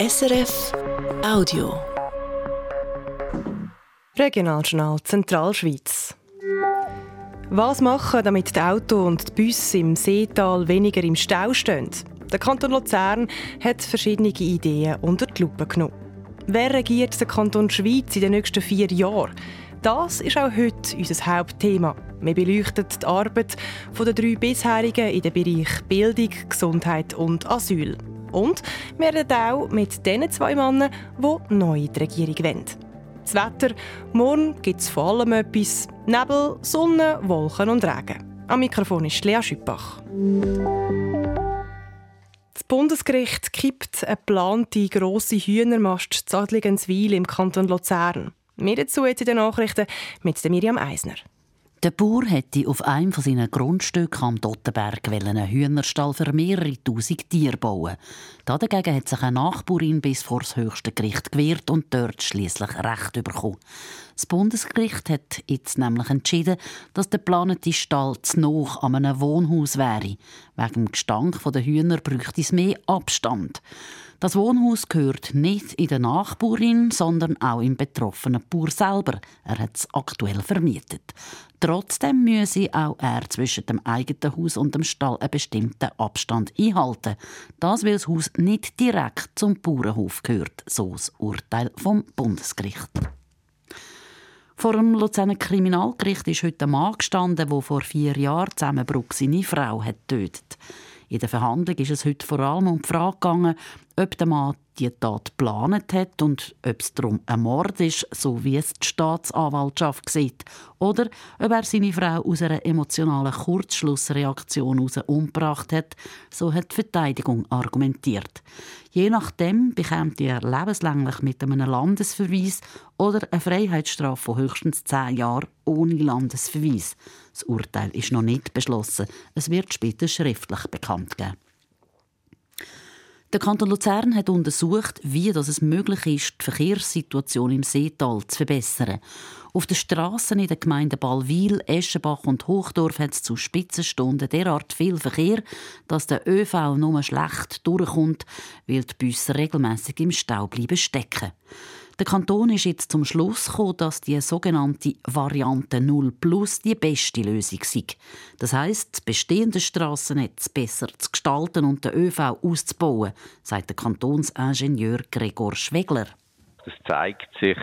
SRF Audio. Regionaljournal Zentralschweiz. Was machen, damit die Auto und die Busse im Seetal weniger im Stau stehen? Der Kanton Luzern hat verschiedene Ideen unter die Lupe genommen. Wer regiert den Kanton Schweiz in den nächsten vier Jahren? Das ist auch heute unser Hauptthema. Wir beleuchten die Arbeit der drei bisherigen in den Bereich Bildung, Gesundheit und Asyl. Und wir reden auch mit den zwei Männern, die neu in die Regierung wollen. Das Wetter, morgen gibt es vor allem etwas. Nebel, Sonne, Wolken und Regen. Am Mikrofon ist Lea Schüppach. Das Bundesgericht kippt eine geplante grosse Hühnermast zu Adligenswil im Kanton Luzern. Mehr dazu jetzt in den Nachrichten mit Miriam Eisner. Der Bauer hätte auf einem seiner Grundstücke am Dottenberg einen Hühnerstall für mehrere tausend Tiere bauen. Dagegen hat sich eine Nachbarin bis vor das höchste Gericht gewehrt und dort schließlich Recht bekommen. Das Bundesgericht hat jetzt nämlich entschieden, dass der geplante Stall zu noch an einem Wohnhaus wäre. Wegen dem Gestank der Hühner bräuchte es mehr Abstand. Das Wohnhaus gehört nicht in der Nachbarin, sondern auch im betroffenen Bauer selber. Er hat es aktuell vermietet. Trotzdem müsse auch er zwischen dem eigenen Haus und dem Stall einen bestimmten Abstand einhalten. Das, weil das Haus nicht direkt zum Bauernhof gehört, so das Urteil vom Bundesgericht. Vor dem Luzerner Kriminalgericht ist heute ein Mann gestanden, der vor vier Jahren zusammenbruch seine Frau hat tötet. In der Verhandlung ist es heute vor allem um die Frage gegangen, ob der Mann die Tat geplant hat und ob es darum ein Mord ist, so wie es die Staatsanwaltschaft sieht, oder ob er seine Frau aus einer emotionalen Kurzschlussreaktion heraus umgebracht hat, so hat die Verteidigung argumentiert. Je nachdem bekommt er lebenslänglich mit einem Landesverweis oder eine Freiheitsstrafe von höchstens zehn Jahren ohne Landesverweis. Das Urteil ist noch nicht beschlossen. Es wird später schriftlich bekannt geben. Der Kanton Luzern hat untersucht, wie es möglich ist, die Verkehrssituation im Seetal zu verbessern. Auf den Straßen in den Gemeinden Ballwil, Eschenbach und Hochdorf hat es zu Spitzenstunden derart viel Verkehr, dass der ÖV nur schlecht durchkommt, weil die Busse regelmäßig im Stau bleiben stecken. Der Kanton ist jetzt zum Schluss gekommen, dass die sogenannte Variante 0 Plus die beste Lösung sei. Das heisst, das bestehende Strassennetz besser zu gestalten und den ÖV auszubauen, sagt der Kantonsingenieur Gregor Schwegler. Es zeigt sich,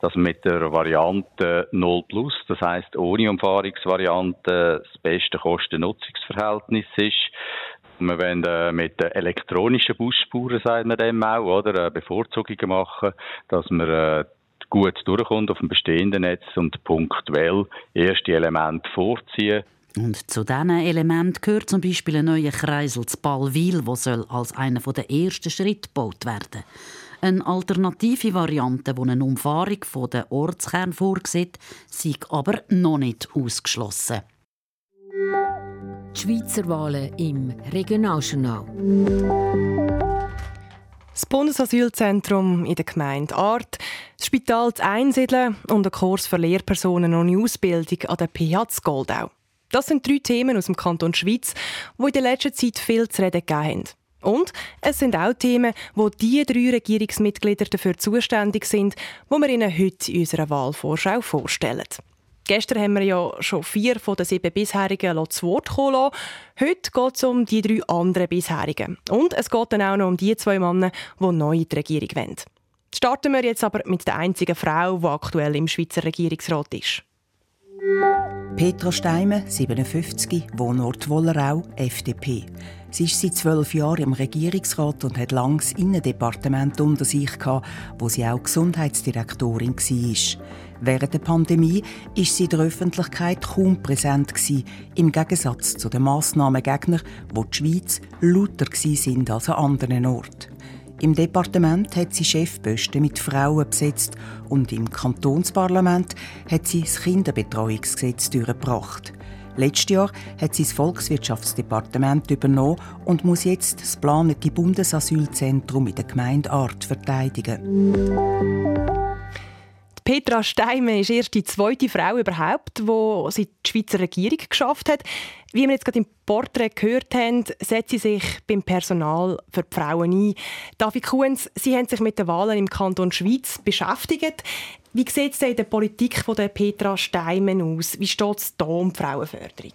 dass mit der Variante 0 Plus, das heißt ohne Umfahrungsvariante, das beste Kosten-Nutzungsverhältnis ist. Wir wollen äh, mit elektronischen Busspuren, sagen wir dem auch, oder, äh, Bevorzugungen machen, dass man äh, gut durchkommt auf dem bestehenden Netz und punktuell erste Elemente vorziehen. Und zu diesen Elementen gehört zum Beispiel ein neuer Kreisel zu Ballwil, der soll als einer der ersten Schritte gebaut werden. Eine alternative Variante, die eine Umfahrung von der Ortskern vorsieht, sei aber noch nicht ausgeschlossen. Die Schweizer Wahlen im Regionaljournal. Das Bundesasylzentrum in der Gemeinde Art, das Spital zu Einsiedeln und ein Kurs für Lehrpersonen ohne Ausbildung an der PH Goldau. Das sind drei Themen aus dem Kanton Schweiz, die in der letzten Zeit viel zu reden haben. Und es sind auch Themen, wo die drei Regierungsmitglieder dafür zuständig sind, wo wir Ihnen heute in unserer Wahlvorschau vorstellen. Gestern haben wir ja schon vier von den sieben bisherigen zu Wort kommen lassen. Heute geht es um die drei anderen bisherigen. Und es geht dann auch noch um die zwei Männer, die neu in die Regierung wollen. Starten wir jetzt aber mit der einzigen Frau, die aktuell im Schweizer Regierungsrat ist. Petra Steimer, 57, Wohnort Wollerau, FDP. Sie ist seit zwölf Jahren im Regierungsrat und hat lange das Innendepartement unter sich gehabt, wo sie auch Gesundheitsdirektorin war. Während der Pandemie ist sie in der Öffentlichkeit kaum präsent gewesen, im Gegensatz zu den Massnahmengegnern, wo die Schweiz lauter sind als an anderen Orten. Im Departement hat sie Chefposten mit Frauen besetzt und im Kantonsparlament hat sie das Kinderbetreuungsgesetz durchgebracht. Letztes Jahr hat sie das Volkswirtschaftsdepartement übernommen und muss jetzt das geplante Bundesasylzentrum in der Gemeinde Art verteidigen. Petra Steimer ist erst die zweite Frau überhaupt, die sie die Schweizer Regierung geschafft hat. Wie wir jetzt gerade im Porträt gehört haben, setzt sie sich beim Personal für die Frauen ein. David Kuhns, Sie haben sich mit den Wahlen im Kanton Schweiz beschäftigt. Wie sieht es in der Politik von der Petra Steimen aus? Wie steht es hier um die Frauenförderung?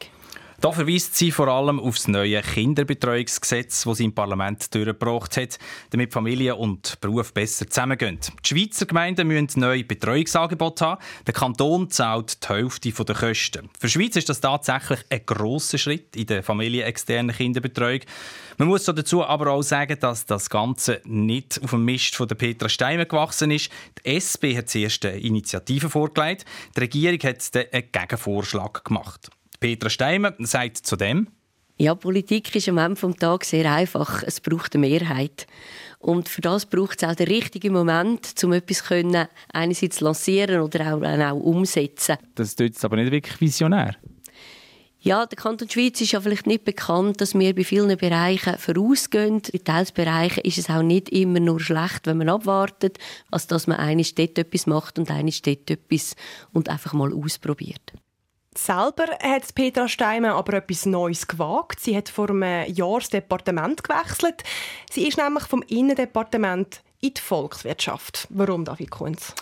Da verweist sie vor allem auf das neue Kinderbetreuungsgesetz, das sie im Parlament durchgebracht hat, damit Familie und Beruf besser zusammengehen. Die Schweizer Gemeinden müssen neue Betreuungsangebote haben. Der Kanton zahlt die Hälfte der Kosten. Für die Schweiz ist das tatsächlich ein grosser Schritt in der familienexternen Kinderbetreuung. Man muss dazu aber auch sagen, dass das Ganze nicht auf dem Mist von der Petra Steimer gewachsen ist. Die SP hat zuerst eine Initiative vorgelegt. Die Regierung hat einen Gegenvorschlag gemacht. Petra Steimer sagt zu dem, ja, Politik ist am Ende des Tages sehr einfach. Es braucht eine Mehrheit. Und für das braucht es auch den richtigen Moment, um etwas können, einerseits lancieren oder auch, auch umsetzen. Das ist jetzt aber nicht wirklich visionär. Ja, der Kanton Schweiz ist ja vielleicht nicht bekannt, dass wir bei vielen Bereichen vorausgehen. In Teilbereichen ist es auch nicht immer nur schlecht, wenn man abwartet, als dass man eine dort etwas macht und eine dort etwas und einfach mal ausprobiert. Selber hat Petra Steimer aber etwas Neues gewagt. Sie hat vor einem Jahr das Departement gewechselt. Sie ist nämlich vom Innendepartement in die Volkswirtschaft. Warum, David Kunz?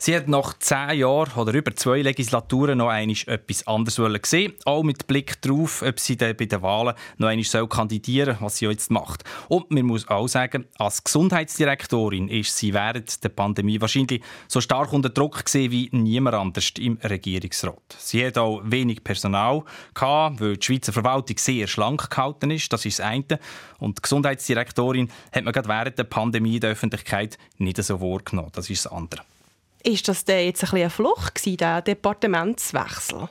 Sie hat nach zehn Jahren oder über zwei Legislaturen noch einmal etwas anderes gesehen, auch mit Blick darauf, ob sie dann bei den Wahlen noch einmal kandidieren soll, was sie jetzt macht. Und man muss auch sagen, als Gesundheitsdirektorin ist sie während der Pandemie wahrscheinlich so stark unter Druck gesehen wie niemand anders im Regierungsrat. Sie hat auch wenig Personal gehabt, weil die Schweizer Verwaltung sehr schlank gehalten ist. Das ist das eine. Und die Gesundheitsdirektorin hat man gerade während der Pandemie in der Öffentlichkeit nicht so wahrgenommen. Das ist das andere. Ist das denn jetzt ein bisschen eine Flucht gewesen, der Departementswechsel?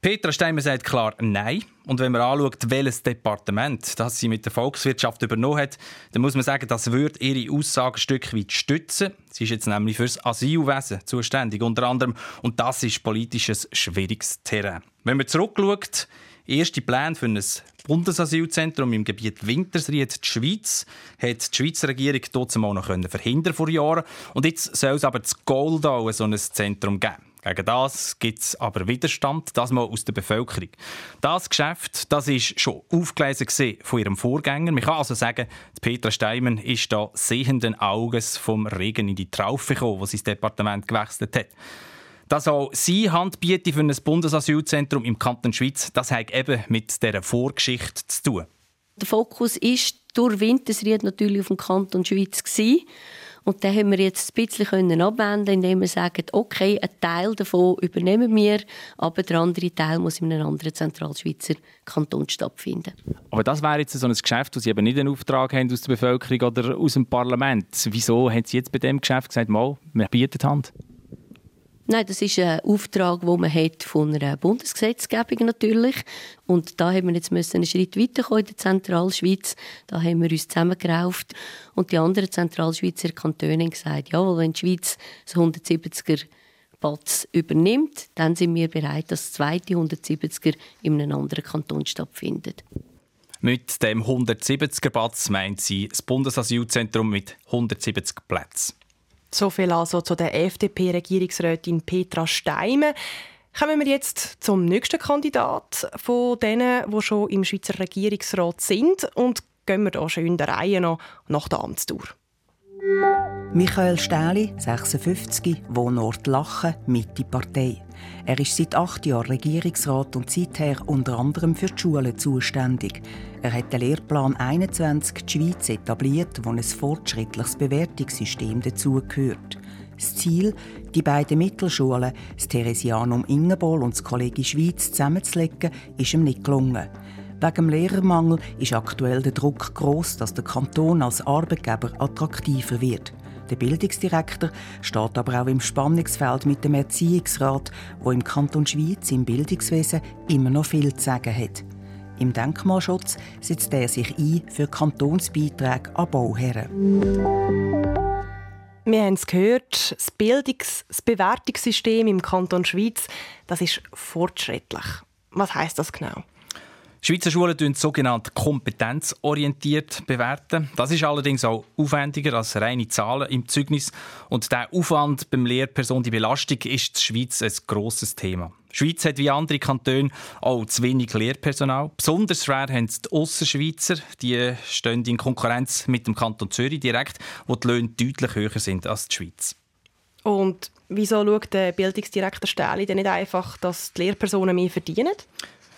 Petra Steimer sagt klar Nein. Und wenn man anschaut, welches Departement das sie mit der Volkswirtschaft übernommen hat, dann muss man sagen, das würde ihre Aussage ein Stück weit stützen. Sie ist jetzt nämlich für das Asylwesen zuständig, unter anderem. Und das ist politisches schwieriges Terrain. Wenn man zurückschaut, erste Pläne für ein Bundesasylzentrum im Gebiet Wintersried, die Schweiz, hat die Schweizer Regierung dort mal noch verhindern vor Jahren. Und jetzt soll es aber das Goldau so ein Zentrum geben. Gegen das gibt es aber Widerstand, das mal aus der Bevölkerung. Das Geschäft, das ist schon aufgelesen von ihrem Vorgänger. Man kann also sagen, Petra Steimann ist da sehenden Auges vom Regen in die Traufe gekommen, sie das Departement gewechselt hat. Dass auch sie Hand bietet für ein Bundesasylzentrum im Kanton Schweiz, das hat eben mit dieser Vorgeschichte zu tun. Der Fokus ist durch Wintersried natürlich auf dem Kanton Schweiz gewesen. Und den haben wir jetzt ein bisschen abwenden indem wir sagen, okay, ein Teil davon übernehmen wir, aber der andere Teil muss in einem anderen Zentralschweizer Kanton stattfinden. Aber das wäre jetzt so ein Geschäft, wo Sie eben nicht einen Auftrag haben aus der Bevölkerung oder aus dem Parlament. Wieso haben Sie jetzt bei dem Geschäft gesagt, mal, wir bieten Hand? Nein, das ist ein Auftrag, den man hat von einer Bundesgesetzgebung natürlich. Und da haben wir jetzt einen Schritt weiterkommen in der Zentralschweiz. Da haben wir uns zusammengerauft. Und die anderen Zentralschweizer Kantone haben gesagt, ja, wenn die Schweiz das 170er Platz übernimmt, dann sind wir bereit, dass das zweite 170er in einem anderen Kanton stattfindet. Mit dem 170er Platz meint sie das Bundesasylzentrum mit 170 Plätzen. So viel also zu der FDP-Regierungsrätin Petra Steime. Kommen wir jetzt zum nächsten Kandidat von denen, die schon im Schweizer Regierungsrat sind und gehen wir da schön der Reihe noch nach der Amtstour. Michael Stähli, 56, Wohnort Lachen, Mitte Partei. Er ist seit acht Jahren Regierungsrat und seither unter anderem für die Schulen zuständig. Er hat den Lehrplan 21 die Schweiz etabliert, wo ein fortschrittliches Bewertungssystem dazugehört. Das Ziel, die beiden Mittelschulen, das Theresianum Ingebol und das Kollegie Schweiz zusammenzulegen, ist ihm nicht gelungen. Wegen dem Lehrermangel ist aktuell der Druck groß, dass der Kanton als Arbeitgeber attraktiver wird. Der Bildungsdirektor steht aber auch im Spannungsfeld mit dem Erziehungsrat, wo im Kanton Schweiz im Bildungswesen immer noch viel zu sagen hat. Im Denkmalschutz setzt er sich ein für Kantonsbeiträge an Bauherren. Wir haben es gehört, das Bildungs-, das Bewertungssystem im Kanton Schweiz, das ist fortschrittlich. Was heißt das genau? Schweizer Schulen bewerten sogenannt kompetenzorientiert bewerten. Das ist allerdings auch aufwendiger als reine Zahlen im Zeugnis. Und der Aufwand beim Lehrperson, die Belastung, ist in der Schweiz ein grosses Thema. Die Schweiz hat wie andere Kantone auch zu wenig Lehrpersonal. Besonders schwer haben es die Ausserschweizer. Die stehen in Konkurrenz mit dem Kanton Zürich direkt, wo die Löhne deutlich höher sind als die Schweiz. Und wieso schaut der Bildungsdirektor Stähli denn nicht einfach, dass die Lehrpersonen mehr verdienen?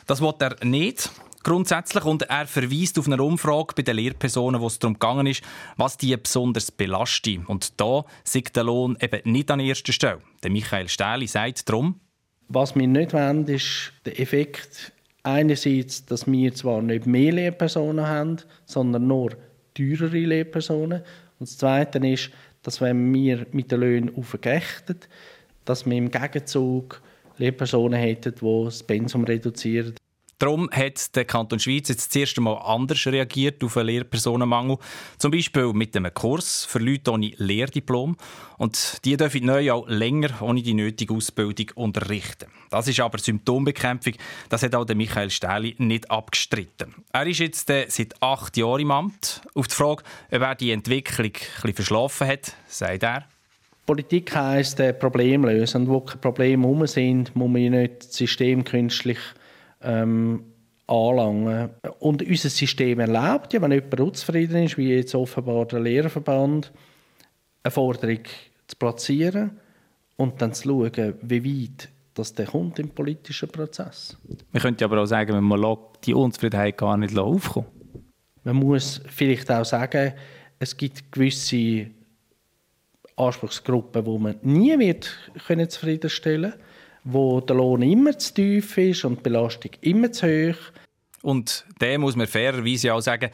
Das will er nicht grundsätzlich und er verweist auf eine Umfrage bei den Lehrpersonen, wo es darum gegangen ist, was die besonders belastet. Und da sieht der Lohn eben nicht an erster Stelle. Der Michael Stähli sagt darum, was wir nicht wollen, ist der Effekt einerseits, dass wir zwar nicht mehr Lehrpersonen haben, sondern nur teurere Lehrpersonen. Und das Zweite ist, dass wenn wir mit den Löhnen aufgerechten, dass wir im Gegenzug Lehrpersonen hätten, die das Pensum reduzieren. Darum hat der Kanton Schweiz jetzt das erste Mal anders reagiert auf einen Lehrpersonenmangel. Zum Beispiel mit einem Kurs für Leute ohne Lehrdiplom. Und die dürfen neu auch länger ohne die nötige Ausbildung unterrichten. Das ist aber Symptombekämpfung. Das hat auch Michael Stähli nicht abgestritten. Er ist jetzt äh, seit acht Jahren im Amt. Auf die Frage, ob er die Entwicklung ein verschlafen hat, sagt er. Politik heisst äh, Problem lösen. Und wo keine Probleme herum sind, muss man nicht das System künstlich ähm, anlangen. Und unser System erlaubt ja, wenn jemand unzufrieden ist, wie jetzt offenbar der Lehrerverband, eine Forderung zu platzieren und dann zu schauen, wie weit das der kommt im politischen Prozess. Man könnte aber auch sagen, man die Unzufriedenheit gar nicht aufkommen. Man muss vielleicht auch sagen, es gibt gewisse Anspruchsgruppen, wo man nie wird können zufriedenstellen können wo der Lohn immer zu tief ist und die Belastung immer zu hoch. Und der muss man fairerweise auch sagen,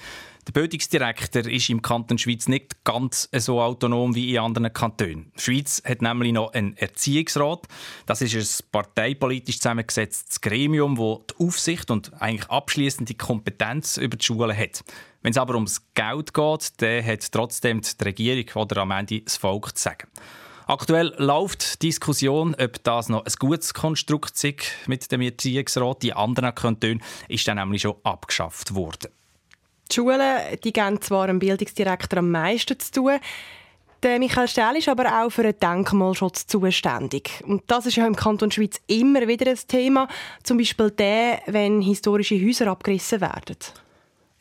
der Bildungsdirektor ist im Kanton Schweiz nicht ganz so autonom wie in anderen Kantonen. Die Schweiz hat nämlich noch einen Erziehungsrat. Das ist ein parteipolitisch zusammengesetztes Gremium, das die Aufsicht und eigentlich abschließende Kompetenz über die Schulen hat. Wenn es aber ums Geld geht, dann hat trotzdem die Regierung oder am Ende das Volk zu sagen. Aktuell läuft die Diskussion, ob das noch ein gutes Konstrukt ist mit dem Erziehungsrat. Die anderen Kantone ist dann nämlich schon abgeschafft worden. Die Schulen die geben zwar dem Bildungsdirektor am meisten zu tun, der Michael Stähl ist aber auch für den Denkmalschutz zuständig. Und das ist ja im Kanton Schweiz immer wieder ein Thema. Zum Beispiel der, wenn historische Häuser abgerissen werden.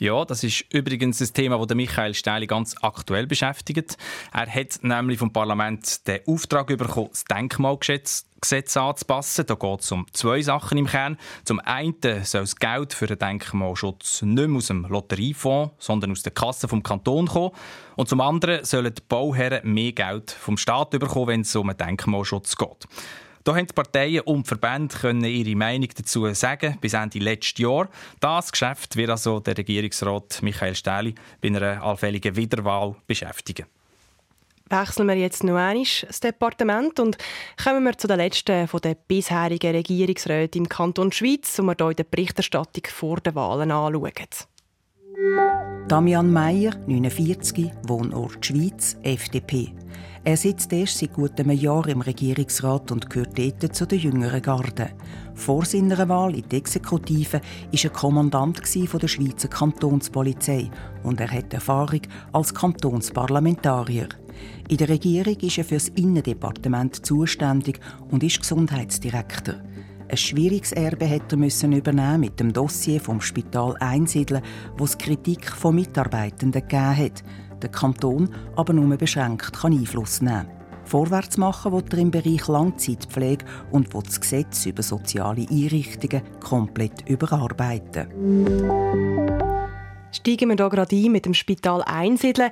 Ja, das ist übrigens ein Thema, das Michael Steili ganz aktuell beschäftigt. Er hat nämlich vom Parlament den Auftrag bekommen, das Denkmalgesetz Gesetz anzupassen. Da geht es um zwei Sachen im Kern. Zum einen soll das Geld für den Denkmalschutz nicht mehr aus dem Lotteriefonds, sondern aus der Kasse vom Kanton kommen. Und zum anderen sollen die Bauherren mehr Geld vom Staat bekommen, wenn es um den Denkmalschutz geht. Da haben die Parteien und die Verbände können ihre Meinung dazu sagen, bis Ende letzten Jahr. Das Geschäft wird also der Regierungsrat Michael Stähli bei einer allfälligen Wiederwahl beschäftigen. Wechseln wir jetzt noch einmal das Departement und kommen wir zu den letzten von den bisherigen Regierungsräten im Kanton Schweiz, die wir hier in der Berichterstattung vor den Wahlen anschauen. Damian Meyer, 49, Wohnort Schweiz, FDP. Er sitzt erst seit gut einem Jahr im Regierungsrat und gehört dort zu der jüngeren Garde. Vor seiner Wahl in die Exekutive war er Kommandant der Schweizer Kantonspolizei und er hat Erfahrung als Kantonsparlamentarier. In der Regierung ist er für das Innendepartement zuständig und ist Gesundheitsdirektor. Ein schwieriges Erbe hätte er müssen übernehmen mit dem Dossier vom Spital einsiedeln, wo es Kritik von Mitarbeitenden gegeben hat der Kanton aber nur beschränkt kann Einfluss nehmen kann. Vorwärts machen will er im Bereich Langzeitpflege und will das Gesetz über soziale Einrichtungen komplett überarbeiten. Steigen wir hier gerade ein mit dem Spital einsiedeln.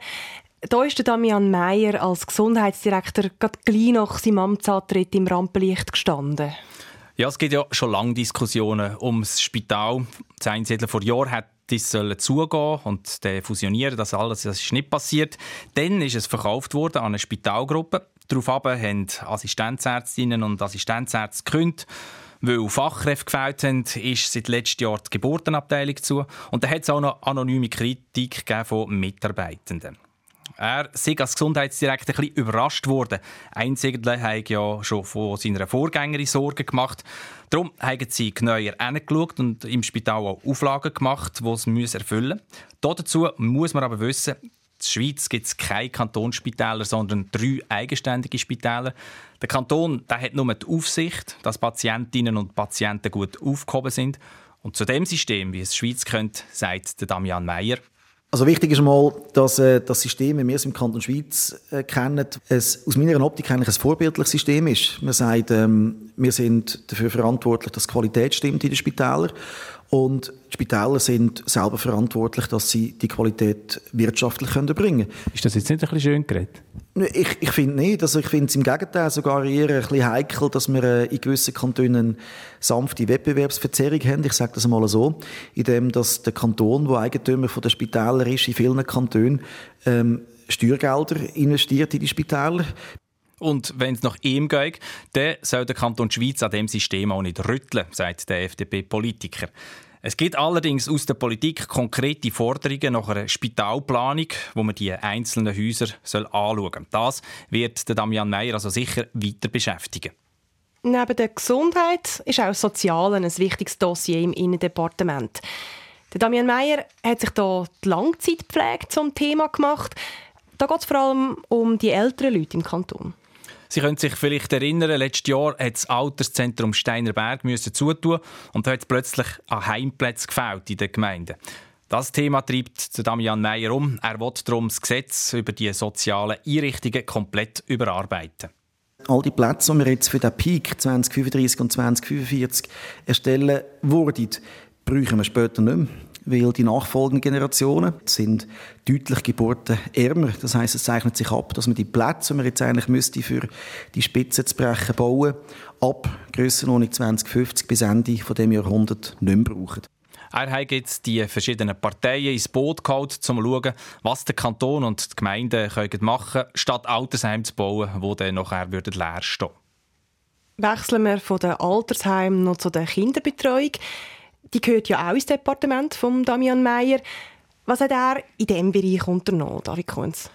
Da ist Damian Meyer als Gesundheitsdirektor gerade gleich nach seinem Amtsantritt im Rampenlicht gestanden. Ja, es gibt ja schon lange Diskussionen ums Spital. Das Einsiedeln vor Jahren hat das sollen zugehen und fusionieren, das alles das ist nicht passiert. Dann ist es verkauft worden an eine Spitalgruppe. Daraufhin haben Assistenzärztinnen und Assistenzärzte gekündigt. Weil Fachkräfte gefällt haben, ist seit letztem Jahr die Geburtenabteilung zu. Und da hat es auch noch anonyme Kritik von Mitarbeitenden. Er sei als Gesundheitsdirektor ein bisschen überrascht worden. Einzigler hat ja schon von seiner Vorgängerin Sorgen gemacht. Darum haben sie genauer hingeschaut und im Spital auch Auflagen gemacht, die es erfüllen müssen. Dazu muss man aber wissen, in der Schweiz gibt es keine Kantonsspitäler, sondern drei eigenständige Spitäler. Der Kanton der hat nur die Aufsicht, dass Patientinnen und Patienten gut aufgehoben sind. Und zu dem System, wie es die Schweiz kennt, sagt Damian Meyer, also wichtig ist mal, dass äh, das System, wie wir es im Kanton Schweiz äh, kennen, es aus meiner Optik eigentlich ein vorbildliches System ist. Man sagt, ähm, wir sind dafür verantwortlich, dass die Qualität stimmt in den Spitälern und die Spitäler sind selber verantwortlich, dass sie die Qualität wirtschaftlich erbringen können. Ist das jetzt nicht ein bisschen schön geredet? Ich, ich finde nicht. Also ich finde es im Gegenteil sogar eher ein bisschen heikel, dass wir äh, in gewissen Kantonen sanfte Wettbewerbsverzerrung haben. Ich sage das mal so, indem dass der Kanton, der Eigentümer der Spitäler ist, in vielen Kantonen ähm, Steuergelder investiert in die Spitäler. Und wenn es nach ihm geht, dann soll der Kanton Schweiz an dem System auch nicht rütteln, sagt der FDP-Politiker. Es gibt allerdings aus der Politik konkrete Forderungen nach einer Spitalplanung, wo man die einzelnen Häuser soll anschauen soll. Das wird Damian Meyer also sicher weiter beschäftigen. Neben der Gesundheit ist auch das Soziale ein wichtiges Dossier im Innendepartement. Der Damian Meyer hat sich hier die Langzeitpflege zum Thema gemacht. Da geht es vor allem um die älteren Leute im Kanton. Sie können sich vielleicht erinnern, letztes Jahr hat das Alterszentrum Steinerberg müssen zutun und da hat es plötzlich an Heimplätzen gefällt in den Gemeinden. Das Thema treibt Damian Meyer um. Er will darum das Gesetz über die sozialen Einrichtungen komplett überarbeiten. All die Plätze, die wir jetzt für den Peak 2035 und 2045 erstellen würden, brauchen wir später nicht mehr weil die nachfolgenden Generationen sind deutlich geburtenärmer. Das heißt, es zeichnet sich ab, dass man die Plätze, die man jetzt eigentlich müsste für die Spitze zu brechen bauen, ab Grössenordnung 2050 bis Ende von dem Jahrhundert nicht mehr brauchen. Er hat jetzt die verschiedenen Parteien ins Boot geholt, um zu schauen, was der Kanton und die Gemeinden machen können, statt Altersheime zu bauen, die dann nachher leer stehen Wechseln wir von den Altersheimen noch zu der Kinderbetreuung die gehört ja auch ins Departement von Damian Meyer. Was hat er in diesem Bereich unternommen, David Kunz?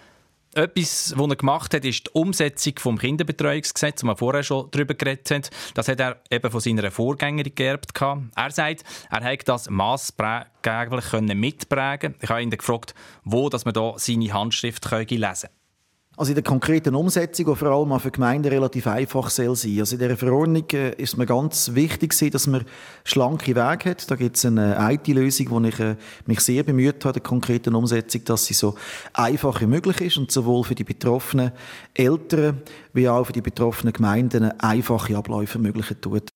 Etwas, was er gemacht hat, ist die Umsetzung des Kinderbetreuungsgesetzes, das wir vorher schon darüber geredet haben. Das hat er eben von seiner Vorgängerin geerbt. Er sagt, er hätte das maßgeblich mitprägen Ich habe ihn gefragt, wo dass man da seine Handschrift lesen könnte. Also in der konkreten Umsetzung, die vor allem auch für Gemeinden relativ einfach soll sein. Also in dieser Verordnung äh, ist mir ganz wichtig, dass man schlanke Wege hat. Da gibt es eine IT-Lösung, wo ich äh, mich sehr bemüht habe, der konkreten Umsetzung, dass sie so einfach wie möglich ist und sowohl für die betroffenen Eltern wie auch für die betroffenen Gemeinden einfache Abläufe ermöglichen tut.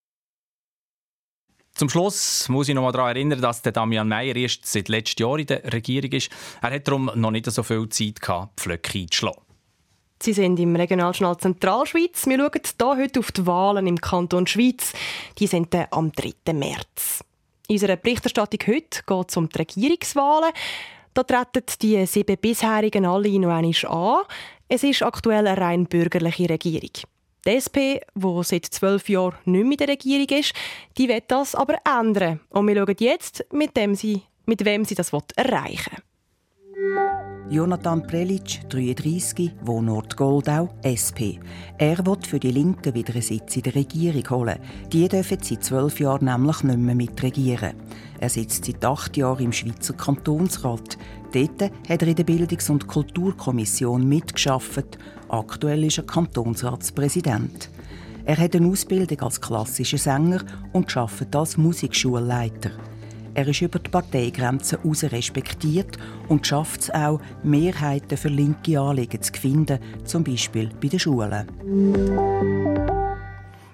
Zum Schluss muss ich noch mal daran erinnern, dass der Damian Meyer erst seit letztem Jahr in der Regierung ist. Er hat darum noch nicht so viel Zeit gehabt, Pflöcke einzuschlagen. Sie sind im Regionaljournal Zentralschweiz. Wir schauen hier heute auf die Wahlen im Kanton Schweiz. Die sind am 3. März. In unserer Berichterstattung heute geht es um die Regierungswahlen. Da treten die sieben bisherigen alle noch einmal an. Es ist aktuell eine rein bürgerliche Regierung. Die SP, die seit zwölf Jahren nicht mehr in der Regierung ist, die wird das aber ändern. Und wir schauen jetzt, mit, dem sie, mit wem sie das erreichen will. Jonathan Prelic, 33, Wohnort Goldau, SP. Er wird für die Linken wieder einen Sitz in der Regierung holen. Die dürfen seit zwölf Jahren nämlich nicht mehr mitregieren. Er sitzt seit acht Jahren im Schweizer Kantonsrat. Dort hat er in der Bildungs- und Kulturkommission mitgeschafft. Aktuell ist er Kantonsratspräsident. Er hat eine Ausbildung als klassischer Sänger und arbeitet als Musikschulleiter. Er ist über die Parteigrenzen hinaus respektiert und schafft es auch, Mehrheiten für linke Anliegen zu finden, zum Beispiel bei den Schulen.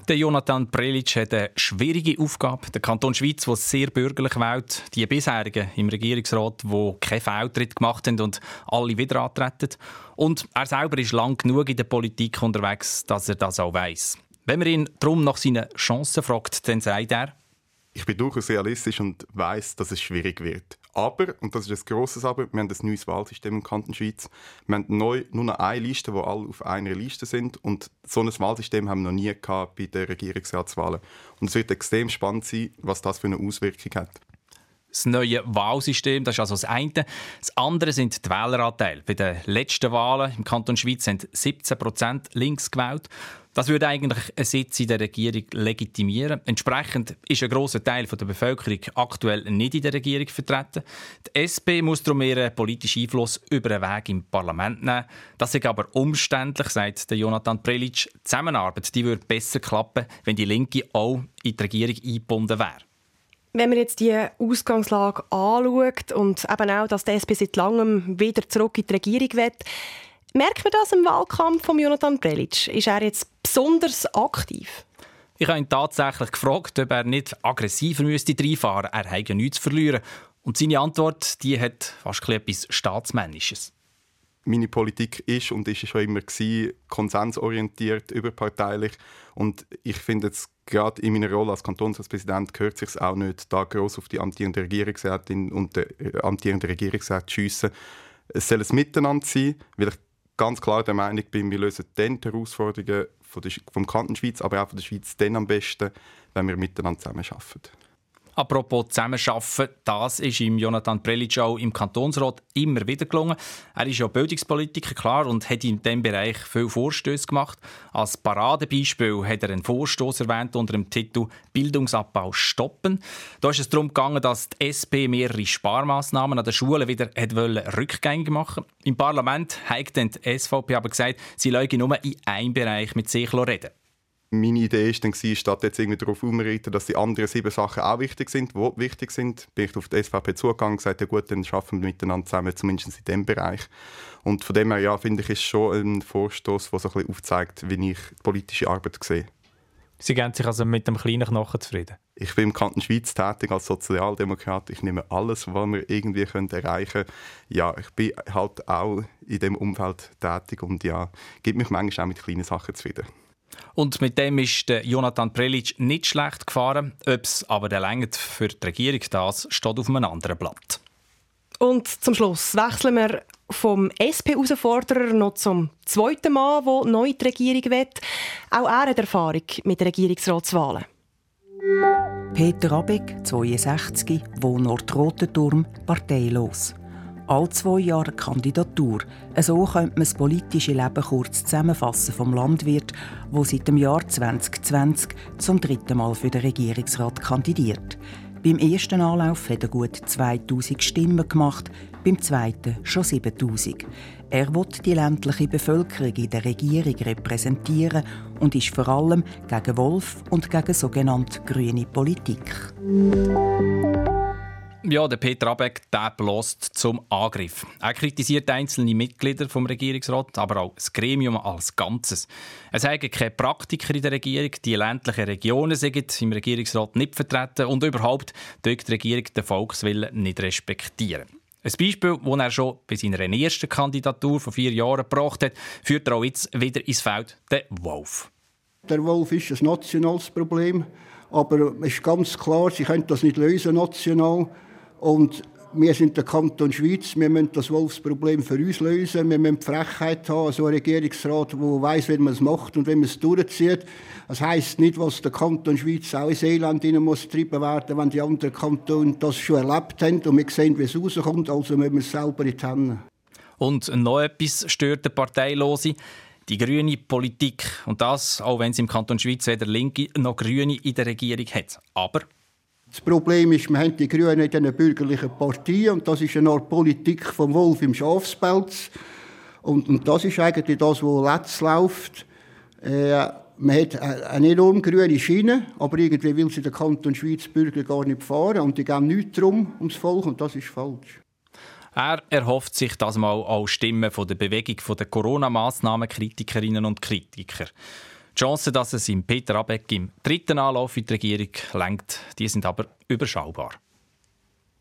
Der Jonathan Prelic hat eine schwierige Aufgabe. Der Kanton Schweiz, der sehr bürgerlich wählt, die bisherigen im Regierungsrat, die keinen Fehltritt gemacht haben und alle wieder antreten. Und er selber ist lang genug in der Politik unterwegs, dass er das auch weiß. Wenn man ihn darum nach seinen Chancen fragt, dann sagt er, ich bin durchaus realistisch und weiß, dass es schwierig wird. Aber, und das ist ein grosses Aber, wir haben ein neues Wahlsystem im Kanton Schweiz. Wir haben neu nur noch eine Liste, wo alle auf einer Liste sind. Und so ein Wahlsystem haben wir noch nie gehabt bei den Regierungsratswahlen. Und es wird extrem spannend sein, was das für eine Auswirkung hat. Das neue Wahlsystem, das ist also das eine. Das andere sind die Wähleranteile. Bei den letzten Wahlen im Kanton Schweiz haben 17 Prozent links gewählt. Das würde eigentlich einen Sitz in der Regierung legitimieren. Entsprechend ist ein grosser Teil der Bevölkerung aktuell nicht in der Regierung vertreten. Die SP muss darum ihren politischen Einfluss über den Weg im Parlament nehmen. Das ist aber umständlich, sagt Jonathan Prelic. Die Zusammenarbeit die würde besser klappen, wenn die Linke auch in die Regierung eingebunden wäre. Wenn man jetzt die Ausgangslage anschaut und eben auch, dass die SP seit langem wieder zurück in die Regierung will, Merkt man das im Wahlkampf von Jonathan Prelic? Ist er jetzt besonders aktiv? Ich habe ihn tatsächlich gefragt, ob er nicht aggressiver müsste reinfahren müsste. Er habe ja nichts zu verlieren. Und seine Antwort die hat fast etwas Staatsmännisches. Meine Politik ist und ist schon immer gewesen, konsensorientiert, überparteilich. Und ich finde jetzt gerade in meiner Rolle als Kantonspräsident gehört sich auch nicht, da groß auf die amtierende Regierungsrätin und den äh, amtierenden Regierungsrat zu schiessen. Es soll ein Miteinander sein, weil ich ganz klar der Meinung bin, wir lösen dann die Herausforderungen vom Kanton Schweiz, aber auch von der Schweiz dann am besten, wenn wir miteinander zusammenarbeiten. Apropos Zusammenarbeiten, das ist im Jonathan Prelic auch im Kantonsrat immer wieder gelungen. Er ist ja Bildungspolitiker, klar, und hat in diesem Bereich viele Vorstöße gemacht. Als Paradebeispiel hat er einen Vorstoß erwähnt unter dem Titel «Bildungsabbau stoppen». Da ist es darum gegangen, dass die SP mehrere Sparmaßnahmen an den Schulen wieder rückgängig machen Im Parlament hat dann die SVP aber gesagt, sie leuge nur in einem Bereich mit sich reden meine Idee ist dann statt jetzt irgendwie darauf umreiten, dass die anderen sieben Sachen auch wichtig sind, die wichtig sind, bin ich auf die SVP zugegangen und gesagt, ja gut, dann schaffen wir miteinander zusammen, zumindest in diesem Bereich. Und von dem her, ja, finde ich, ist schon ein Vorstoß, der so ein bisschen aufzeigt, wie ich politische Arbeit sehe. Sie geben sich also mit dem kleinen Knochen zufrieden? Ich bin im Kanton Schweiz tätig als Sozialdemokrat. Ich nehme alles, was wir irgendwie erreichen können. Ja, ich bin halt auch in dem Umfeld tätig und ja, gebe mich manchmal auch mit kleinen Sachen zufrieden. Und mit dem ist der Jonathan Prelic nicht schlecht gefahren. Ob es aber der längert für die Regierung, das steht auf einem anderen Blatt. Und zum Schluss wechseln wir vom SP-Herausforderer noch zum zweiten Mann, der neu in die Regierung will. Auch er hat Erfahrung mit Regierungsratswahlen. Peter Abeck, 62, Wohnort Rotenturm, parteilos alle zwei Jahre Kandidatur. So könnte man das politische Leben kurz zusammenfassen vom Landwirt, wo seit dem Jahr 2020 zum dritten Mal für den Regierungsrat kandidiert. Beim ersten Anlauf hat er gut 2000 Stimmen gemacht, beim zweiten schon 7000. Er will die ländliche Bevölkerung in der Regierung repräsentieren und ist vor allem gegen Wolf und gegen sogenannte grüne Politik. Ja, der Peter Abeck der bläst zum Angriff. Er kritisiert einzelne Mitglieder vom Regierungsrat, aber auch das Gremium als Ganzes. Es sagen keine Praktiker in der Regierung, die ländlichen Regionen sind im Regierungsrat nicht vertreten und überhaupt die Regierung den Volkswillen nicht respektieren. Ein Beispiel, das er schon bei seiner ersten Kandidatur vor vier Jahren gebracht hat, führt er auch jetzt wieder ins Feld, der Wolf. Der Wolf ist ein nationales Problem, aber es ist ganz klar, sie können das nicht lösen national. Und wir sind der Kanton Schweiz, wir müssen das Wolfsproblem für uns lösen. Wir müssen die Frechheit haben, so ein Regierungsrat, der weiß, wie man es macht und wie man es durchzieht. Das heisst nicht, was der Kanton Schweiz auch ins Elend hinein muss wenn die anderen Kantone das schon erlebt haben und wir sehen, wie es rauskommt. Also müssen wir es selber in die Hände. Und noch etwas stört der Parteilose die grüne Politik. Und das, auch wenn es im Kanton Schweiz weder Linke noch Grüne in der Regierung hat. Aber das Problem ist, wir haben die Grünen in den bürgerlichen Partien und das ist eine Art Politik vom Wolf im Schafspelz. Und, und das ist eigentlich das, was letzt läuft. Äh, man hat eine enorm grüne Schiene, aber irgendwie will sie der Kanton Schweiz Bürger gar nicht fahren und die gehen nichts darum ums Volk und das ist falsch. Er erhofft sich das mal auch Stimmen von der Bewegung der Corona-Massnahmen-Kritikerinnen und Kritiker. Die Chancen, dass es im Peter Abeck im dritten Anlauf in die Regierung lenkt, die sind aber überschaubar.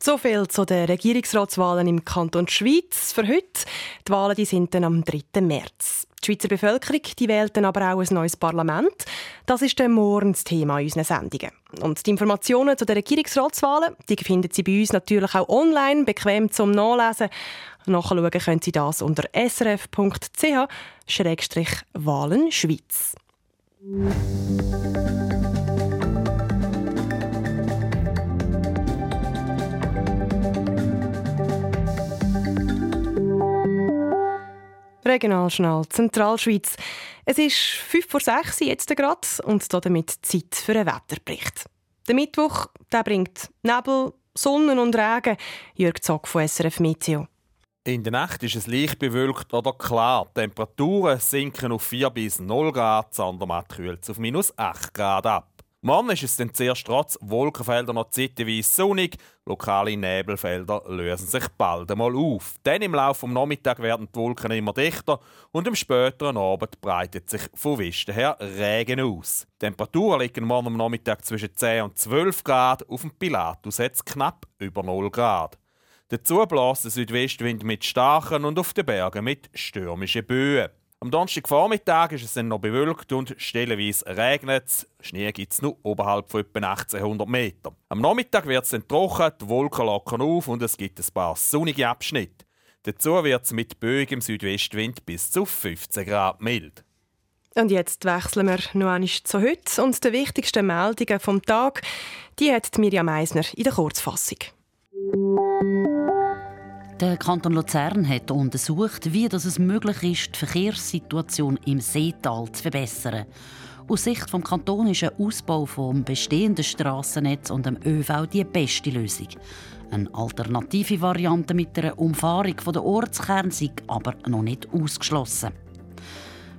So viel zu den Regierungsratswahlen im Kanton Schweiz für heute. Die Wahlen die sind dann am 3. März. Die Schweizer Bevölkerung die wählt dann aber auch ein neues Parlament. Das ist dann morgen das Thema unserer Sendungen. Und die Informationen zu den Regierungsratswahlen die finden Sie bei uns natürlich auch online, bequem zum Nachlesen. Nachschauen können Sie das unter srf.ch-wahlen Regionalschnall Zentralschweiz. Es ist 5 vor 6 jetzt gerade und damit Zeit für einen Wetterbericht. Der Mittwoch der bringt Nebel, Sonne und Regen. Jürg Zock von SRF Meteo. In der Nacht ist es leicht bewölkt oder klar. Die Temperaturen sinken auf 4 bis 0 Grad, Sandermatt kühlt auf minus 8 Grad ab. Morgen ist es dann zuerst trotz Wolkenfelder noch zeitweise sonnig. Lokale Nebelfelder lösen sich bald einmal auf. Dann im Laufe des Nachmittags werden die Wolken immer dichter und im späteren Abend breitet sich von Westen her Regen aus. Die Temperaturen liegen morgen am Nachmittag zwischen 10 und 12 Grad, auf dem Pilatus jetzt knapp über 0 Grad. Dazu bläst der Südwestwind mit starken und auf den Bergen mit stürmischen Böen. Am Donnerstagvormittag ist es dann noch bewölkt und stellenweise regnet es. Schnee gibt es nur oberhalb von etwa 1800 Metern. Am Nachmittag wird es dann trocken, die Wolken lockern auf und es gibt ein paar sonnige Abschnitte. Dazu wird es mit böigem Südwestwind bis zu 15 Grad mild. Und jetzt wechseln wir noch einmal zu heute und die wichtigsten Meldungen vom Tag, die hat Mirjam Meisner in der Kurzfassung. Der Kanton Luzern hat untersucht, wie es möglich ist, die Verkehrssituation im Seetal zu verbessern. Aus Sicht des Kantons ist ein Ausbau des bestehenden Strassennetz und dem ÖV die beste Lösung. Eine alternative Variante mit einer Umfahrung der Ortskern sei aber noch nicht ausgeschlossen.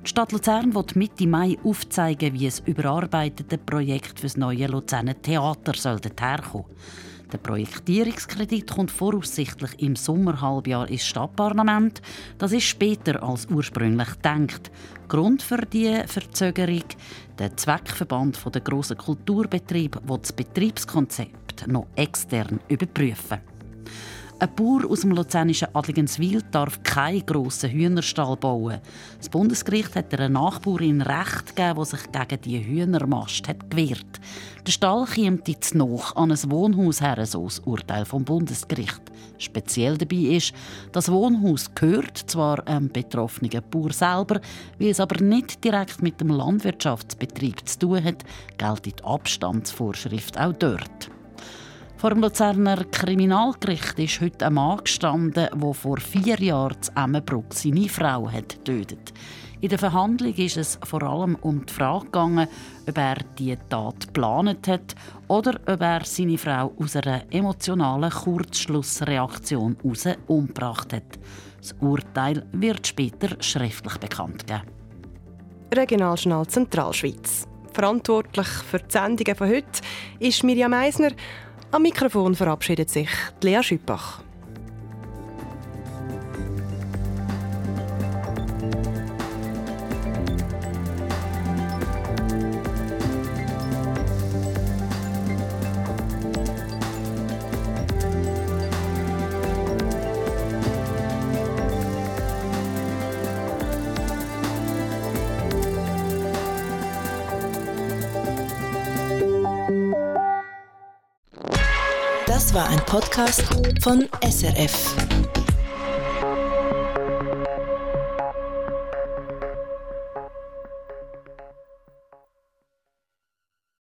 Die Stadt Luzern wird Mitte Mai aufzeigen, wie es überarbeitete Projekt für das neue Luzerner Theater herkommen soll. Der Projektierungskredit kommt voraussichtlich im Sommerhalbjahr ins Stadtparlament. Das ist später als ursprünglich gedacht. Grund für die Verzögerung der Zweckverband der grossen Kulturbetriebe, der das Betriebskonzept noch extern überprüfen. Ein Bauer aus dem luzernischen Adligenswil darf keinen grossen Hühnerstall bauen. Das Bundesgericht hat einer Nachbarin Recht gegeben, die sich gegen die Hühnermast hat gewehrt. Der Stall kommt jetzt noch an ein Wohnhaus her, so das Urteil vom Bundesgericht. Speziell dabei ist, das Wohnhaus gehört zwar einem betroffenen Bauer selber, wie es aber nicht direkt mit dem Landwirtschaftsbetrieb zu tun hat, gilt die Abstandsvorschrift auch dort. Vor dem Luzerner Kriminalgericht ist heute ein Mann gestanden, der vor vier Jahren zu Emmenbruck seine Frau hat getötet In der Verhandlung ist es vor allem um die Frage gegangen, ob er die Tat geplant hat oder ob er seine Frau aus einer emotionalen Kurzschlussreaktion heraus umgebracht hat. Das Urteil wird später schriftlich bekannt geben. Regionaljournal Zentralschweiz. Verantwortlich für die Sendungen von heute ist Mirjam Meisner. Am Mikrofon verabschiedet sich Lea Schüppach. Podcast von SRF.